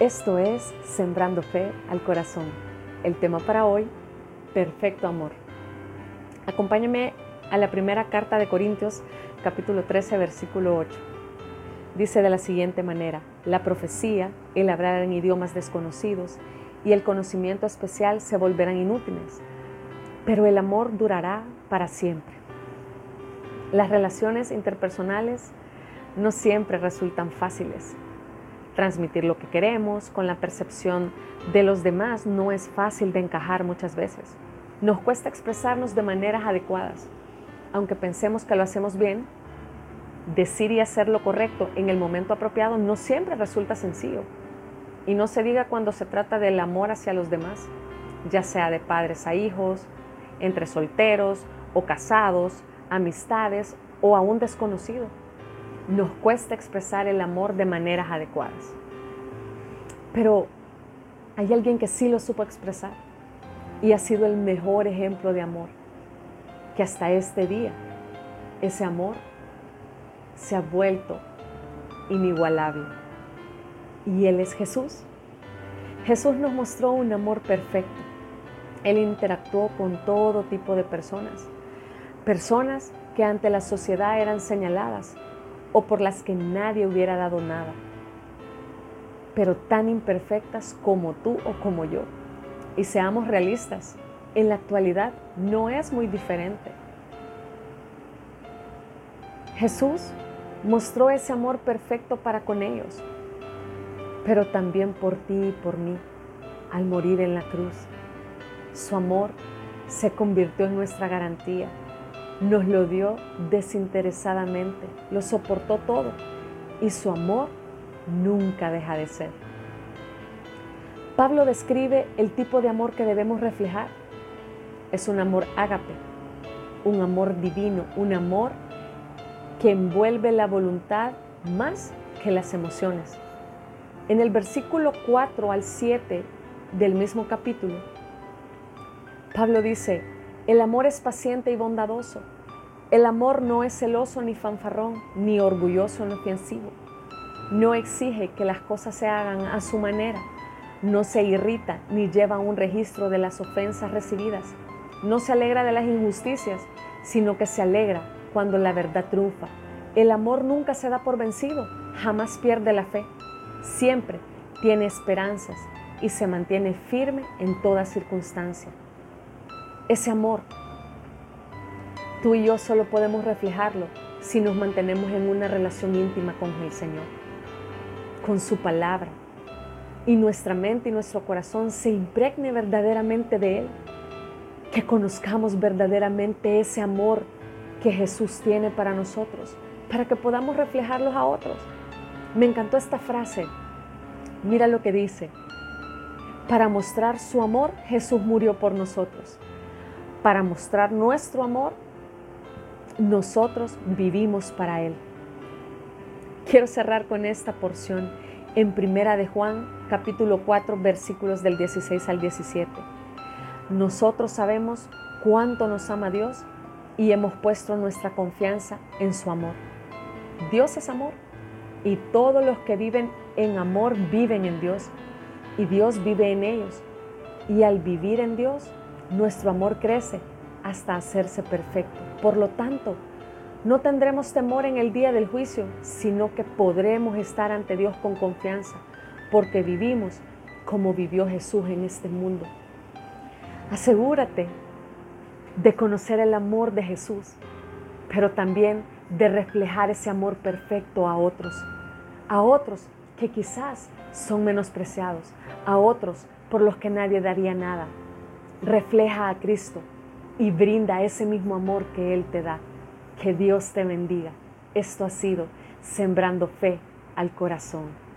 Esto es Sembrando Fe al Corazón. El tema para hoy, Perfecto Amor. Acompáñame a la primera carta de Corintios, capítulo 13, versículo 8. Dice de la siguiente manera, la profecía, el hablar en idiomas desconocidos y el conocimiento especial se volverán inútiles, pero el amor durará para siempre. Las relaciones interpersonales no siempre resultan fáciles transmitir lo que queremos, con la percepción de los demás, no es fácil de encajar muchas veces. Nos cuesta expresarnos de maneras adecuadas. Aunque pensemos que lo hacemos bien, decir y hacer lo correcto en el momento apropiado no siempre resulta sencillo. Y no se diga cuando se trata del amor hacia los demás, ya sea de padres a hijos, entre solteros o casados, amistades o aún desconocido nos cuesta expresar el amor de maneras adecuadas. Pero hay alguien que sí lo supo expresar y ha sido el mejor ejemplo de amor, que hasta este día ese amor se ha vuelto inigualable. Y Él es Jesús. Jesús nos mostró un amor perfecto. Él interactuó con todo tipo de personas. Personas que ante la sociedad eran señaladas o por las que nadie hubiera dado nada, pero tan imperfectas como tú o como yo. Y seamos realistas, en la actualidad no es muy diferente. Jesús mostró ese amor perfecto para con ellos, pero también por ti y por mí, al morir en la cruz. Su amor se convirtió en nuestra garantía nos lo dio desinteresadamente, lo soportó todo y su amor nunca deja de ser. Pablo describe el tipo de amor que debemos reflejar. Es un amor ágape, un amor divino, un amor que envuelve la voluntad más que las emociones. En el versículo 4 al 7 del mismo capítulo, Pablo dice, el amor es paciente y bondadoso. El amor no es celoso ni fanfarrón, ni orgulloso ni ofensivo. No exige que las cosas se hagan a su manera. No se irrita ni lleva un registro de las ofensas recibidas. No se alegra de las injusticias, sino que se alegra cuando la verdad triunfa. El amor nunca se da por vencido, jamás pierde la fe. Siempre tiene esperanzas y se mantiene firme en toda circunstancia. Ese amor, tú y yo solo podemos reflejarlo si nos mantenemos en una relación íntima con el Señor, con su palabra, y nuestra mente y nuestro corazón se impregne verdaderamente de Él, que conozcamos verdaderamente ese amor que Jesús tiene para nosotros, para que podamos reflejarlos a otros. Me encantó esta frase. Mira lo que dice. Para mostrar su amor, Jesús murió por nosotros para mostrar nuestro amor, nosotros vivimos para Él. Quiero cerrar con esta porción en Primera de Juan, capítulo 4, versículos del 16 al 17. Nosotros sabemos cuánto nos ama Dios y hemos puesto nuestra confianza en su amor. Dios es amor y todos los que viven en amor viven en Dios y Dios vive en ellos. Y al vivir en Dios, nuestro amor crece hasta hacerse perfecto. Por lo tanto, no tendremos temor en el día del juicio, sino que podremos estar ante Dios con confianza, porque vivimos como vivió Jesús en este mundo. Asegúrate de conocer el amor de Jesús, pero también de reflejar ese amor perfecto a otros, a otros que quizás son menospreciados, a otros por los que nadie daría nada, refleja a Cristo y brinda ese mismo amor que Él te da. Que Dios te bendiga. Esto ha sido Sembrando Fe al Corazón.